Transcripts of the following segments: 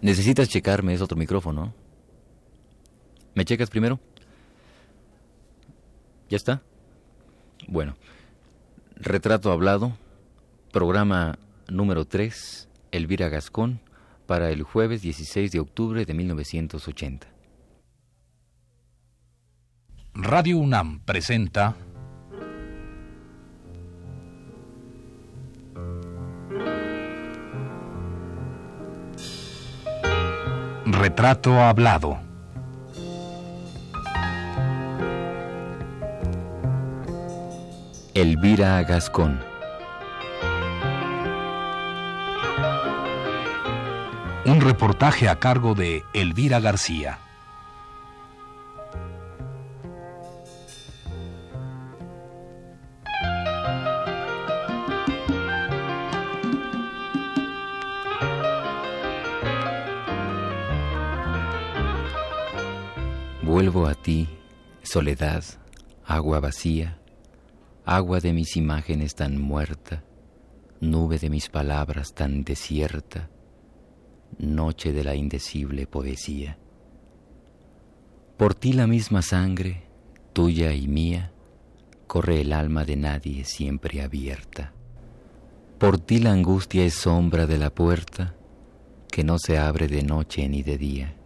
Necesitas checarme, es otro micrófono. ¿Me checas primero? ¿Ya está? Bueno, retrato hablado, programa número 3, Elvira Gascón, para el jueves 16 de octubre de 1980. Radio UNAM presenta Retrato Hablado. Elvira Gascón. Un reportaje a cargo de Elvira García. Vuelvo a ti, soledad, agua vacía, agua de mis imágenes tan muerta, nube de mis palabras tan desierta, noche de la indecible poesía. Por ti la misma sangre, tuya y mía, corre el alma de nadie siempre abierta. Por ti la angustia es sombra de la puerta que no se abre de noche ni de día.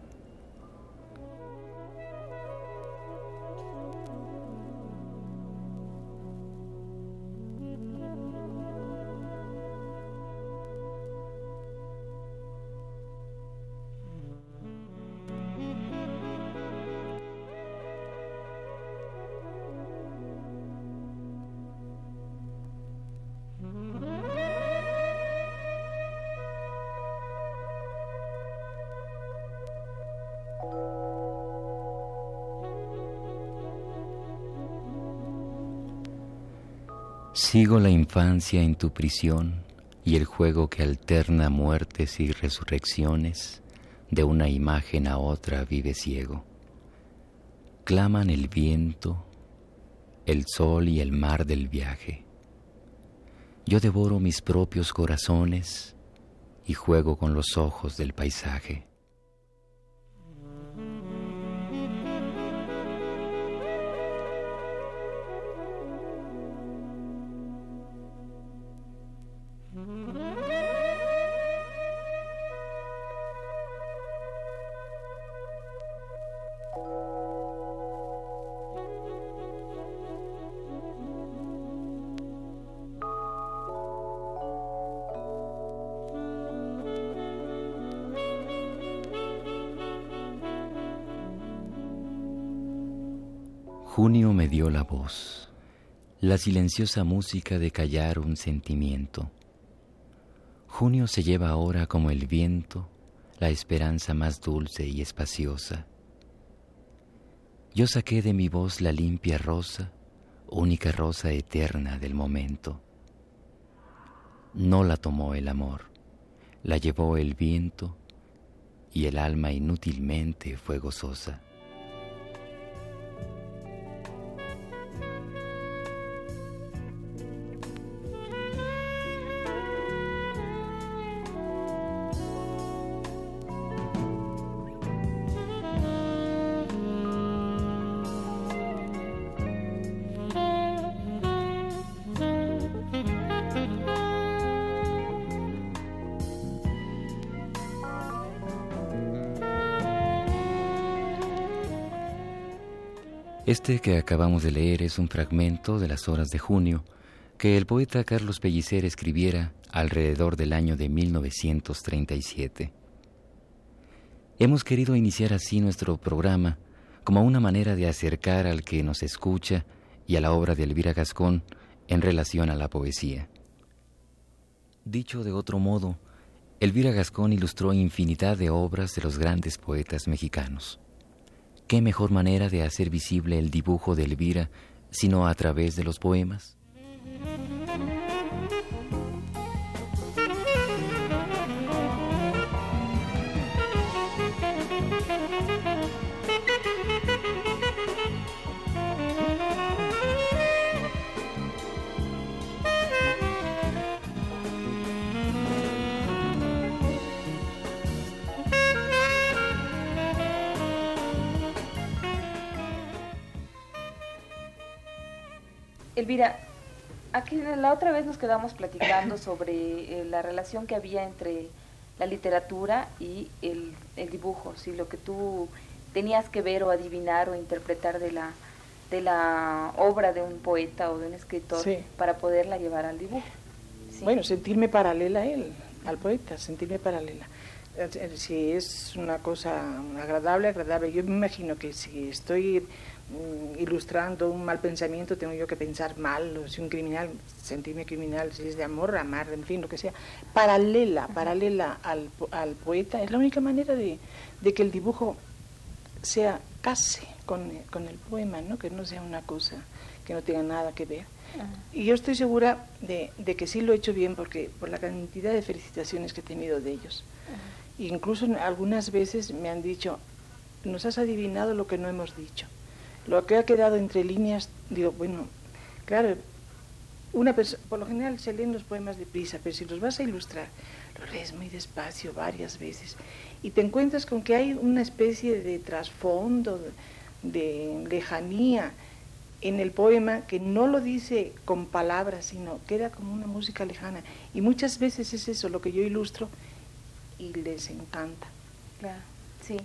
Sigo la infancia en tu prisión y el juego que alterna muertes y resurrecciones, de una imagen a otra vive ciego. Claman el viento, el sol y el mar del viaje. Yo devoro mis propios corazones y juego con los ojos del paisaje. Junio me dio la voz, la silenciosa música de callar un sentimiento. Junio se lleva ahora como el viento la esperanza más dulce y espaciosa. Yo saqué de mi voz la limpia rosa, única rosa eterna del momento. No la tomó el amor, la llevó el viento y el alma inútilmente fue gozosa. Este que acabamos de leer es un fragmento de las horas de junio que el poeta Carlos Pellicer escribiera alrededor del año de 1937. Hemos querido iniciar así nuestro programa como una manera de acercar al que nos escucha y a la obra de Elvira Gascón en relación a la poesía. Dicho de otro modo, Elvira Gascón ilustró infinidad de obras de los grandes poetas mexicanos. ¿Qué mejor manera de hacer visible el dibujo de Elvira sino a través de los poemas? Elvira, aquí la otra vez nos quedamos platicando sobre eh, la relación que había entre la literatura y el, dibujo, si lo que tú tenías que ver o adivinar o interpretar de la de la obra de un poeta o de un escritor para poderla llevar al dibujo. Bueno, sentirme paralela a él, al poeta, sentirme paralela. Eh, si es una cosa agradable, agradable. Yo me imagino que si estoy ilustrando un mal pensamiento, tengo yo que pensar mal, o si un criminal, sentirme criminal, si es de amor, amar, en fin, lo que sea. Paralela, paralela al, al poeta, es la única manera de, de que el dibujo sea case con, con, el poema, ¿no? que no sea una cosa que no tenga nada que ver. Y yo estoy segura de, de, que sí lo he hecho bien porque por la cantidad de felicitaciones que he tenido de ellos. Incluso algunas veces me han dicho, nos has adivinado lo que no hemos dicho. Lo que ha quedado entre líneas, digo, bueno, claro, una por lo general se leen los poemas deprisa, pero si los vas a ilustrar, los lees muy despacio varias veces y te encuentras con que hay una especie de trasfondo, de lejanía en el poema que no lo dice con palabras, sino queda como una música lejana. Y muchas veces es eso lo que yo ilustro y les encanta. Claro, sí.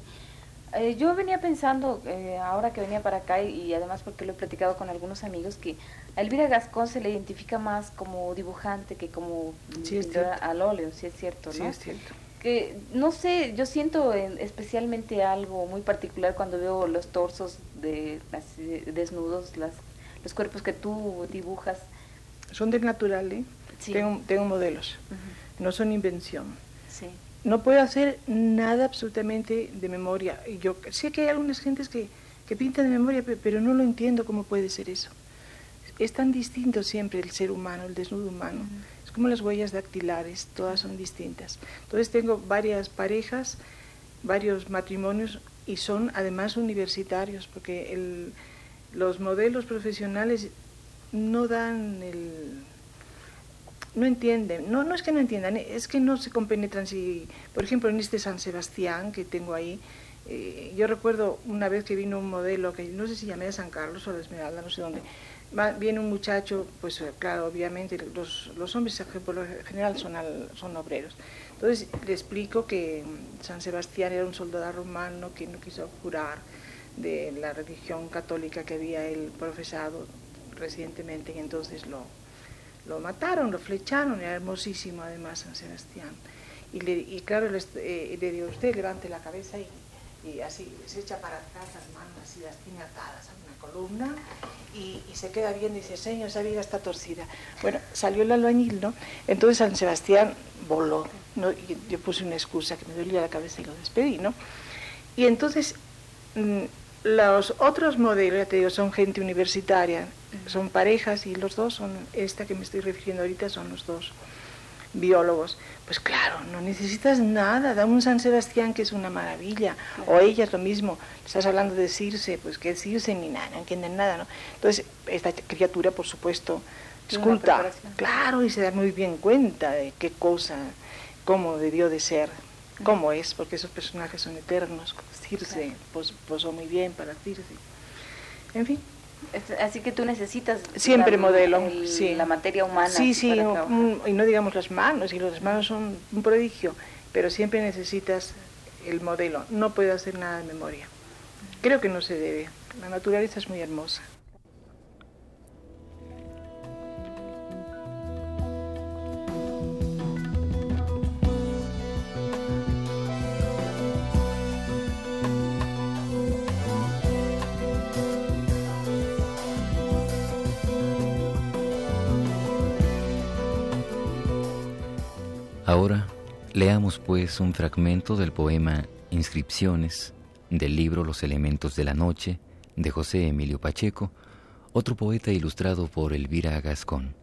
Eh, yo venía pensando, eh, ahora que venía para acá, y, además porque lo he platicado con algunos amigos, que a Elvira Gascón se le identifica más como dibujante que como sí, al óleo, si es cierto, ¿no? Sí, es cierto. Que, no sé, yo siento especialmente algo muy particular cuando veo los torsos de, desnudos, las, los cuerpos que tú dibujas. Son de natural, ¿eh? Tengo, tengo modelos, no son invención. Sí no puedo hacer nada absolutamente de memoria. Yo sé que hay algunas gentes que, pintan de memoria, pero no lo entiendo cómo puede ser eso. Es tan distinto siempre el ser humano, el desnudo humano. Es como las huellas dactilares, todas son distintas. Entonces tengo varias parejas, varios matrimonios y son además universitarios, porque los modelos profesionales no dan el, no entienden, no, no es que no entiendan, es que no se compenetran. Si, por ejemplo, en este San Sebastián que tengo ahí, eh, yo recuerdo una vez que vino un modelo, que no sé si llamé a San Carlos o a Esmeralda, no sé dónde, viene un muchacho, pues eh, claro, obviamente los, los hombres por lo general son, son obreros. Entonces le explico que San Sebastián era un soldado romano que no quiso jurar de la religión católica que había él profesado recientemente y entonces lo, lo mataron, lo flecharon, era hermosísimo además San Sebastián. Y, le, claro, le, eh, le digo, usted levante la cabeza y, así se echa para atrás las manos, así las tiene atadas a una columna y, se queda bien, dice, señor, esa viga está torcida. Bueno, salió el albañil, ¿no? Entonces San Sebastián voló, ¿no? Yo puse una excusa que me dolía la cabeza y lo despedí, ¿no? Y entonces... Mm, los otros modelos, ya te digo, son gente universitaria, son parejas y los dos son, esta que me estoy refiriendo ahorita, son los dos biólogos. Pues claro, no necesitas nada, da un San Sebastián que es una maravilla, o ella es lo mismo, estás hablando de Circe, pues que Circe ni nada, no entienden nada, ¿no? Entonces, esta criatura, por supuesto, esculta, claro, y se da muy bien cuenta de qué cosa, cómo debió de ser, cómo es, porque esos personajes son eternos, Circe posó muy bien para Circe. En fin. Así que tú necesitas siempre modelo, la materia humana. Sí, sí, y no digamos las manos, y las manos son un prodigio, pero siempre necesitas el modelo. No puedo hacer nada de memoria. Creo que no se debe. La naturaleza es muy hermosa. Ahora leamos pues un fragmento del poema Inscripciones del libro Los elementos de la noche de José Emilio Pacheco, otro poeta ilustrado por Elvira Gascón.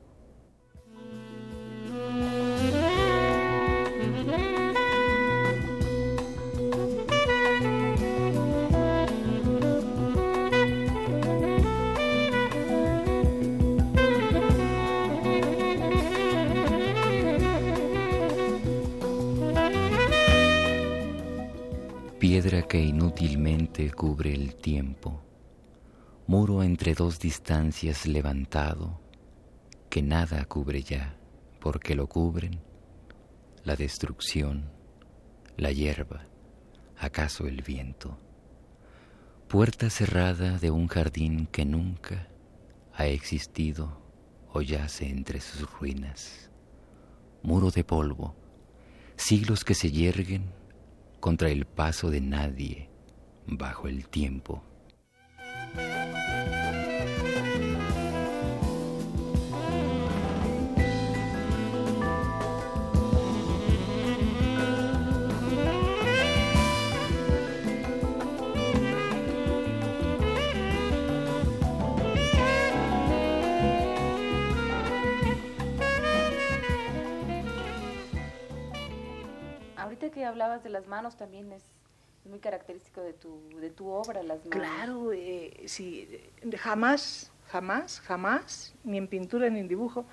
Piedra que inútilmente cubre el tiempo, muro entre dos distancias levantado, que nada cubre ya, porque lo cubren la destrucción, la hierba, acaso el viento. Puerta cerrada de un jardín que nunca ha existido o yace entre sus ruinas. Muro de polvo, siglos que se yerguen contra el paso de nadie bajo el tiempo. Que hablabas de las manos también es muy característico de tu, de tu obra, las manos. Claro, eh, sí, jamás, jamás, jamás, ni en pintura ni en dibujo,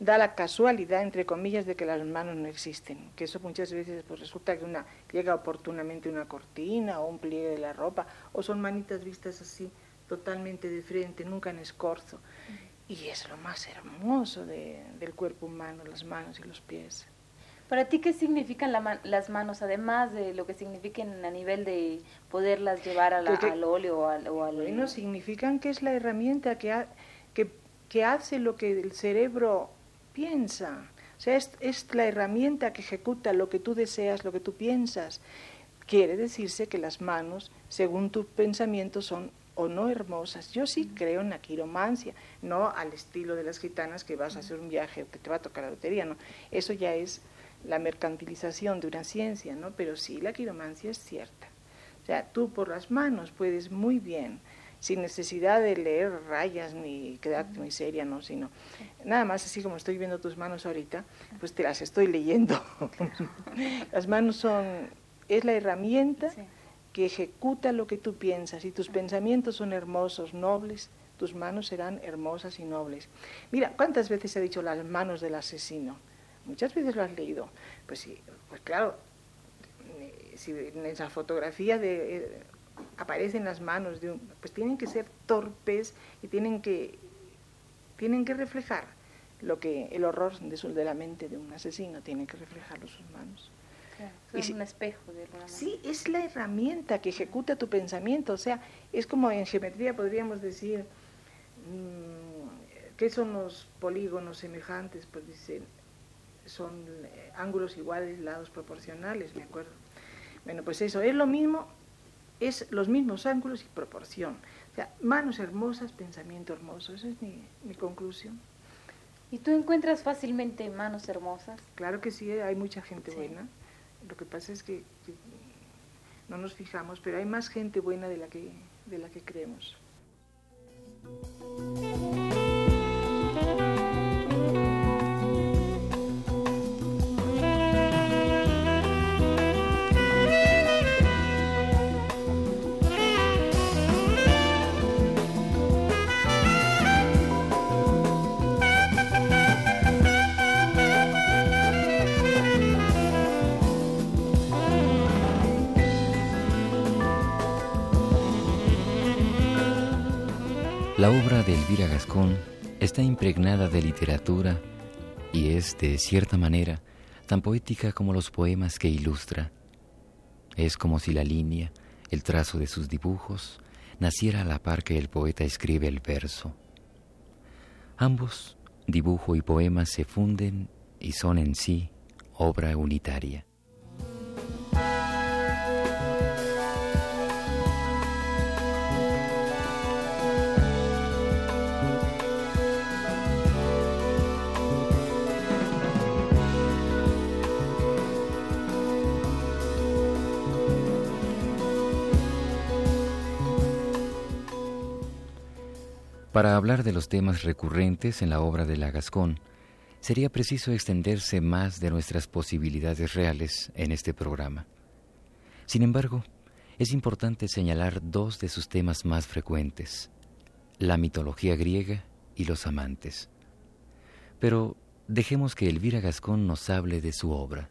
da la casualidad, entre comillas, de que las manos no existen. Que eso muchas veces pues, resulta que una llega oportunamente una cortina o un pliegue de la ropa, o son manitas vistas así, totalmente de frente, nunca en escorzo. Y es lo más hermoso del cuerpo humano, las manos y los pies. ¿Para ti qué significan las manos, además de lo que signifiquen a nivel de poderlas llevar al óleo o al, o al... Bueno, significan que es la herramienta que, que, que, hace lo que el cerebro piensa. O sea, es, es la herramienta que ejecuta lo que tú deseas, lo que tú piensas. Quiere decirse que las manos, según tus pensamientos, son o no hermosas. Yo sí creo en la quiromancia, no al estilo de las gitanas que vas a hacer un viaje o que te va a tocar la lotería, no. Eso ya es la mercantilización de una ciencia, ¿no? Pero sí, la quiromancia es cierta. O sea, tú por las manos puedes muy bien, sin necesidad de leer rayas ni quedarte muy seria, ¿no? Sino, nada más así como estoy viendo tus manos ahorita, pues te las estoy leyendo. las manos son, es la herramienta que ejecuta lo que tú piensas. Y tus pensamientos son hermosos, nobles, tus manos serán hermosas y nobles. Mira, ¿cuántas veces he dicho las manos del asesino? Muchas veces lo has leído. Pues sí, pues claro, si en esa fotografía de, eh, aparecen las manos de un, pues tienen que ser torpes y tienen que tienen que reflejar lo que el horror de, su, de la mente de un asesino tiene que reflejarlo sus manos. es un espejo de alguna manera. Sí, es la herramienta que ejecuta tu pensamiento. O sea, es como en geometría podríamos decir, mm, ¿qué son los polígonos semejantes? Pues dicen, son eh, ángulos iguales, lados proporcionales, me acuerdo. Bueno, pues eso, es lo mismo, es los mismos ángulos y proporción. O sea, manos hermosas, pensamiento hermoso, esa es mi, mi conclusión. ¿Y tú encuentras fácilmente manos hermosas? Claro que sí, hay mucha gente buena. Lo que pasa es que, que, no nos fijamos, pero hay más gente buena de la que, de la que creemos. La obra de Elvira Gascón está impregnada de literatura y es, de cierta manera, tan poética como los poemas que ilustra. Es como si la línea, el trazo de sus dibujos, naciera a la par que el poeta escribe el verso. Ambos, dibujo y poema, se funden y son en sí obra unitaria. Para hablar de los temas recurrentes en la obra de la Gascón, sería preciso extenderse más de nuestras posibilidades reales en este programa. Sin embargo, es importante señalar dos de sus temas más frecuentes, la mitología griega y los amantes. Pero dejemos que Elvira Gascón nos hable de su obra.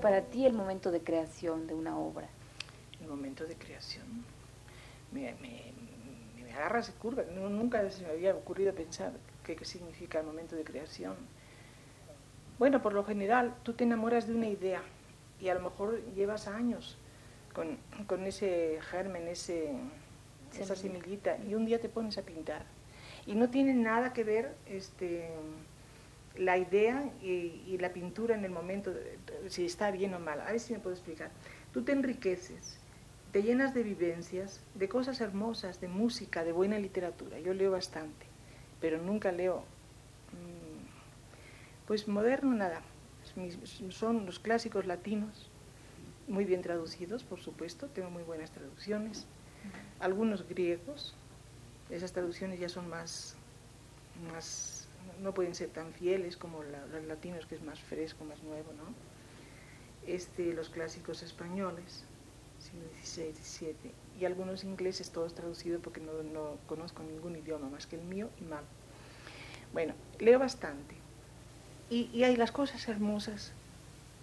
Para ti el momento de creación de una obra? El momento de creación. Me, me, me agarra, se curva. nunca se me había ocurrido pensar qué, qué significa el momento de creación. Bueno, por lo general, tú te enamoras de una idea y a lo mejor llevas años con, con ese germen, ese, esa semillita, y un día te pones a pintar. Y no tiene nada que ver este, la idea y, la pintura en el momento, si está bien o mal. A ver si me puedo explicar. Tú te enriqueces, te llenas de vivencias, de cosas hermosas, de música, de buena literatura. Yo leo bastante, pero nunca leo, mm, pues moderno nada. Son los clásicos latinos, muy bien traducidos, por supuesto, tengo muy buenas traducciones. Algunos griegos, esas traducciones ya son más, más no pueden ser tan fieles como los latinos, que es más fresco, más nuevo, ¿no? Este, los clásicos españoles, siglo XVI, XVII, y algunos ingleses, todos traducidos porque no, no conozco ningún idioma más que el mío y mal. Bueno, leo bastante. Y, y hay las cosas hermosas,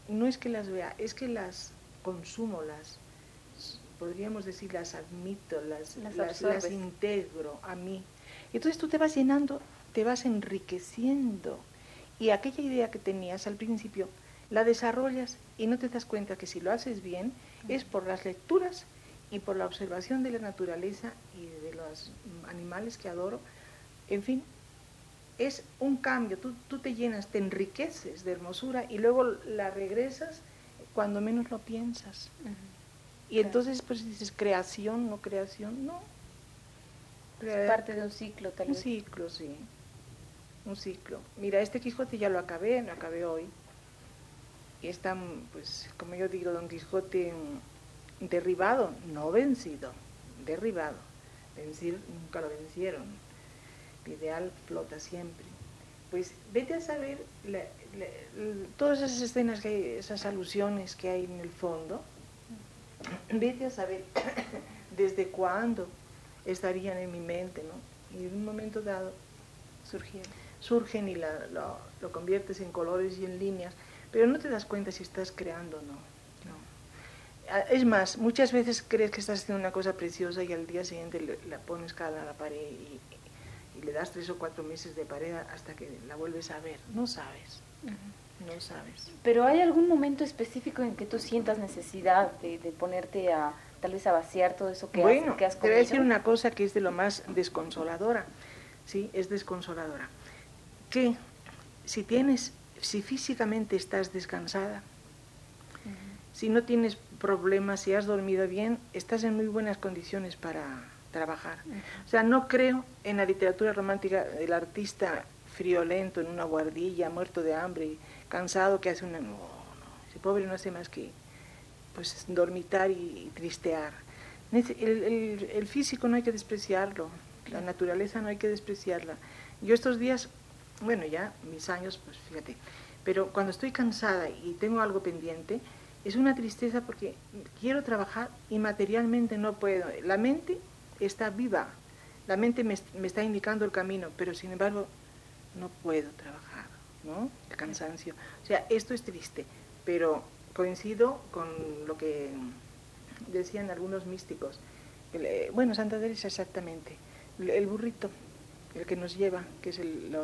no es que las vea, es que las consumo, las, podríamos decir, las admito, las, las, las, integro a mí. Entonces tú te vas llenando, te vas enriqueciendo y aquella idea que tenías al principio la desarrollas y no te das cuenta que si lo haces bien es por las lecturas y por la observación de la naturaleza y de los animales que adoro. En fin, es un cambio, tú, tú te llenas, te enriqueces de hermosura y luego la regresas cuando menos lo piensas. Y entonces pues dices, creación, no creación, no. Es parte de un ciclo tal vez. Un ciclo, sí. Un ciclo. Mira, este Quijote ya lo acabé, lo acabé hoy. Y está, pues, como yo digo, Don Quijote derribado, no vencido, derribado. Vencir nunca lo vencieron. El ideal flota siempre. Pues vete a saber todas esas escenas, que esas alusiones que hay en el fondo, vete a saber desde cuándo estarían en mi mente, ¿no? Y en un momento dado surgen, surgen y lo, lo, conviertes en colores y en líneas, pero no te das cuenta si estás creando o no. no. Es más, muchas veces crees que estás haciendo una cosa preciosa y al día siguiente la pones cada a la pared y, y le das tres o cuatro meses de pared hasta que la vuelves a ver. No sabes. No sabes. Pero ¿hay algún momento específico en que tú sientas necesidad de, ponerte a tal vez a vaciar todo eso que bueno, has, que has te voy a decir una cosa que es de lo más desconsoladora. Sí, es desconsoladora. Que si tienes, si físicamente estás descansada, si no tienes problemas, si has dormido bien, estás en muy buenas condiciones para trabajar. O sea, no creo en la literatura romántica del artista friolento en una guardilla, muerto de hambre, cansado, que hace una... No, no, ese pobre no hace más que pues dormitar y, tristear. El, el, físico no hay que despreciarlo, la naturaleza no hay que despreciarla. Yo estos días, bueno, ya mis años, pues fíjate, pero cuando estoy cansada y tengo algo pendiente, es una tristeza porque quiero trabajar y materialmente no puedo. La mente está viva, la mente me, está indicando el camino, pero sin embargo no puedo trabajar, ¿no? El cansancio. O sea, esto es triste, pero coincido con lo que decían algunos místicos. bueno, Santa Teresa exactamente. El burrito, el que nos lleva, que es el,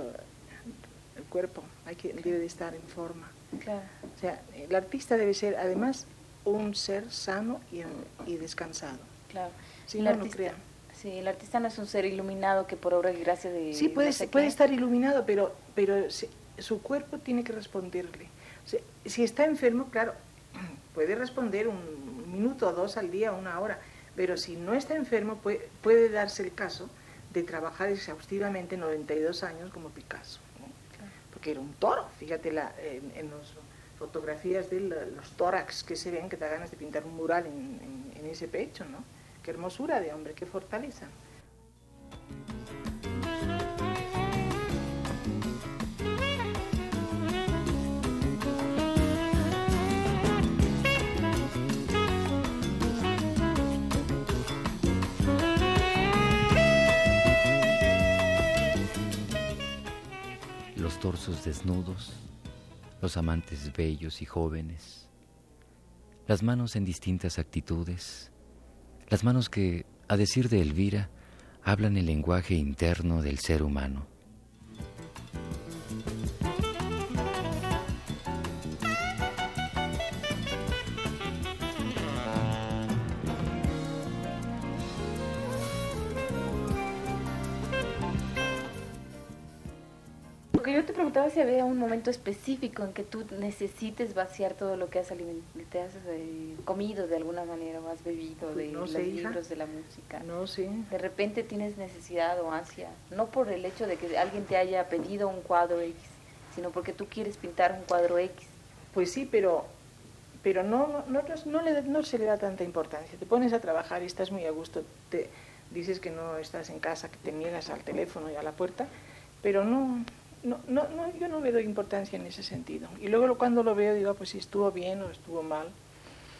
el cuerpo, hay que, debe de estar en forma. Claro. O sea, el artista debe ser además un ser sano y, y descansado. Claro. Si no, no. Sí, el artista no es un ser iluminado que por obra y gracia de... Sí, puede, puede estar iluminado, pero, pero su cuerpo tiene que responderle. si está enfermo, claro, puede responder un minuto o dos al día, una hora, pero si no está enfermo, puede, puede darse el caso de trabajar exhaustivamente 92 años como Picasso, porque era un toro, fíjate la, en, las fotografías de los tórax que se ven, que te da ganas de pintar un mural en, en ese pecho, ¿no? Qué hermosura de hombre, qué fortaleza. Torsos desnudos, los amantes bellos y jóvenes, las manos en distintas actitudes, las manos que, a decir de Elvira, hablan el lenguaje interno del ser humano. Porque yo te preguntaba si había un momento específico en que tú necesites vaciar todo lo que has, te has eh, comido de alguna manera o has bebido de los libros, de la música. No, sí. De repente tienes necesidad o ansia, no por el hecho de que alguien te haya pedido un cuadro X, sino porque tú quieres pintar un cuadro X. Pues sí, pero pero no, no, no, le, no se le da tanta importancia. Te pones a trabajar y estás muy a gusto, te dices que no estás en casa, que te niegas al teléfono y a la puerta, pero no, no, no, no, yo no me doy importancia en ese sentido. Y luego cuando lo veo digo, ah, pues si estuvo bien o estuvo mal.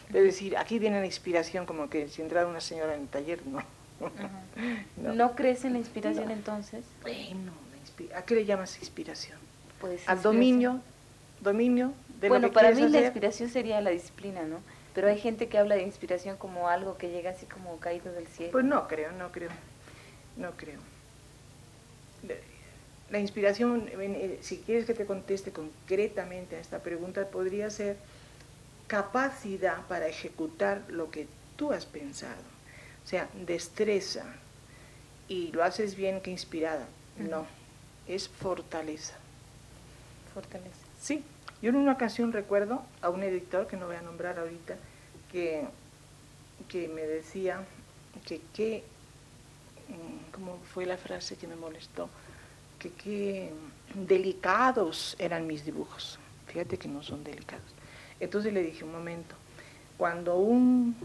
Es decir, aquí viene la inspiración, como que si entrara una señora en el taller, no. no. crees en la inspiración entonces? Bueno, ¿a qué le llamas inspiración? Pues Al dominio, dominio de bueno, lo que para mí la inspiración sería la disciplina, ¿no? Pero hay gente que habla de inspiración como algo que llega así como caído del cielo. Pues no creo, no creo, no creo la inspiración, eh, si quieres que te conteste concretamente a esta pregunta, podría ser capacidad para ejecutar lo que tú has pensado. O sea, destreza. Y lo haces bien que inspirada. No, es fortaleza. Fortaleza. Sí. Yo en una ocasión recuerdo a un editor, que no voy a nombrar ahorita, que, que me decía que qué, mm, ¿cómo fue la frase que me molestó? Que qué delicados eran mis dibujos. Fíjate que no son delicados. Entonces le dije, un momento, cuando un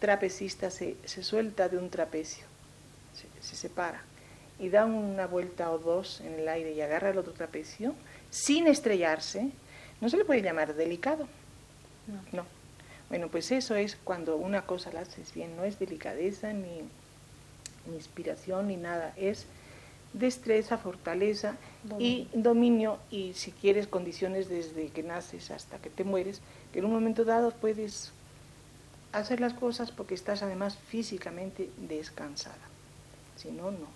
trapecista se, suelta de un trapecio, se, separa y da una vuelta o dos en el aire y agarra el otro trapecio, sin estrellarse, no se le puede llamar delicado. No. no. Bueno, pues eso es cuando una cosa la haces bien, no es delicadeza ni, ni inspiración ni nada, es destreza, fortaleza y dominio y si quieres condiciones desde que naces hasta que te mueres, que en un momento dado puedes hacer las cosas porque estás además físicamente descansada. Si no, no.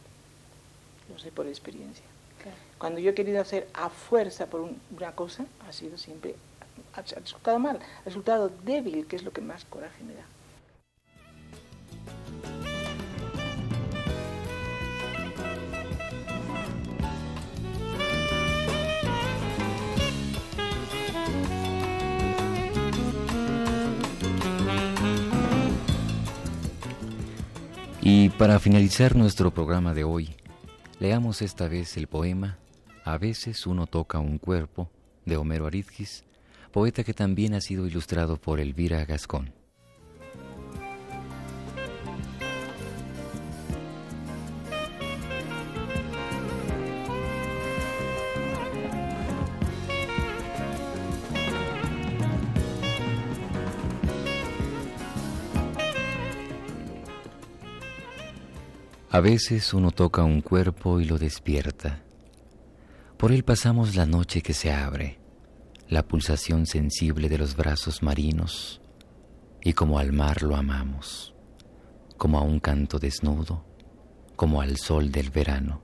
Lo sé por experiencia. Cuando yo he querido hacer a fuerza por una cosa, ha sido siempre, ha resultado mal, ha resultado débil, que es lo que más coraje me da. Para finalizar nuestro programa de hoy, leamos esta vez el poema A veces uno toca un cuerpo de Homero Aridgis, poeta que también ha sido ilustrado por Elvira Gascón. A veces uno toca un cuerpo y lo despierta. Por él pasamos la noche que se abre, la pulsación sensible de los brazos marinos, y como al mar lo amamos, como a un canto desnudo, como al sol del verano.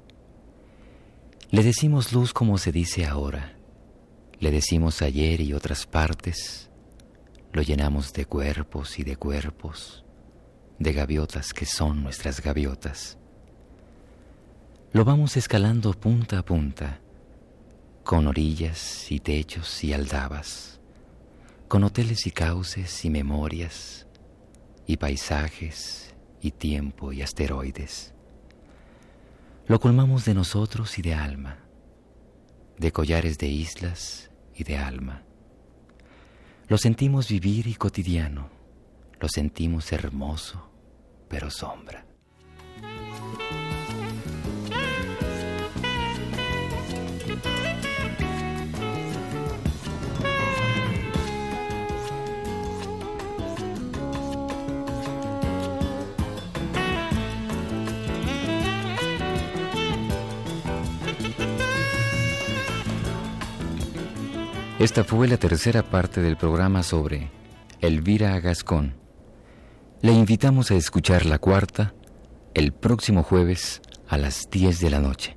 Le decimos luz como se dice ahora, le decimos ayer y otras partes, lo llenamos de cuerpos y de cuerpos, de gaviotas que son nuestras gaviotas. Lo vamos escalando punta a punta, con orillas y techos y aldabas, con hoteles y cauces y memorias, y paisajes y tiempo y asteroides. Lo colmamos de nosotros y de alma, de collares de islas y de alma. Lo sentimos vivir y cotidiano, lo sentimos hermoso, pero sombra. Esta fue la tercera parte del programa sobre Elvira Gascón le invitamos a escuchar la cuarta el próximo jueves a las 10 de la noche.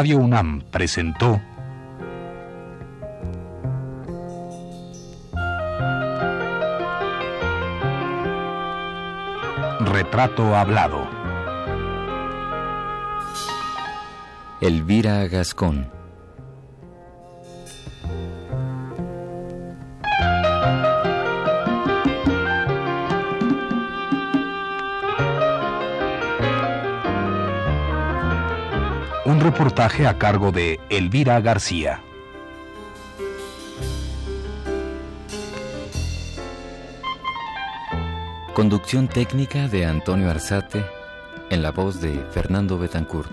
Radio UNAM presentó Retrato Hablado. Elvira Gascón. Reportaje a cargo de Elvira García. Conducción técnica de Antonio Arzate en la voz de Fernando Betancourt.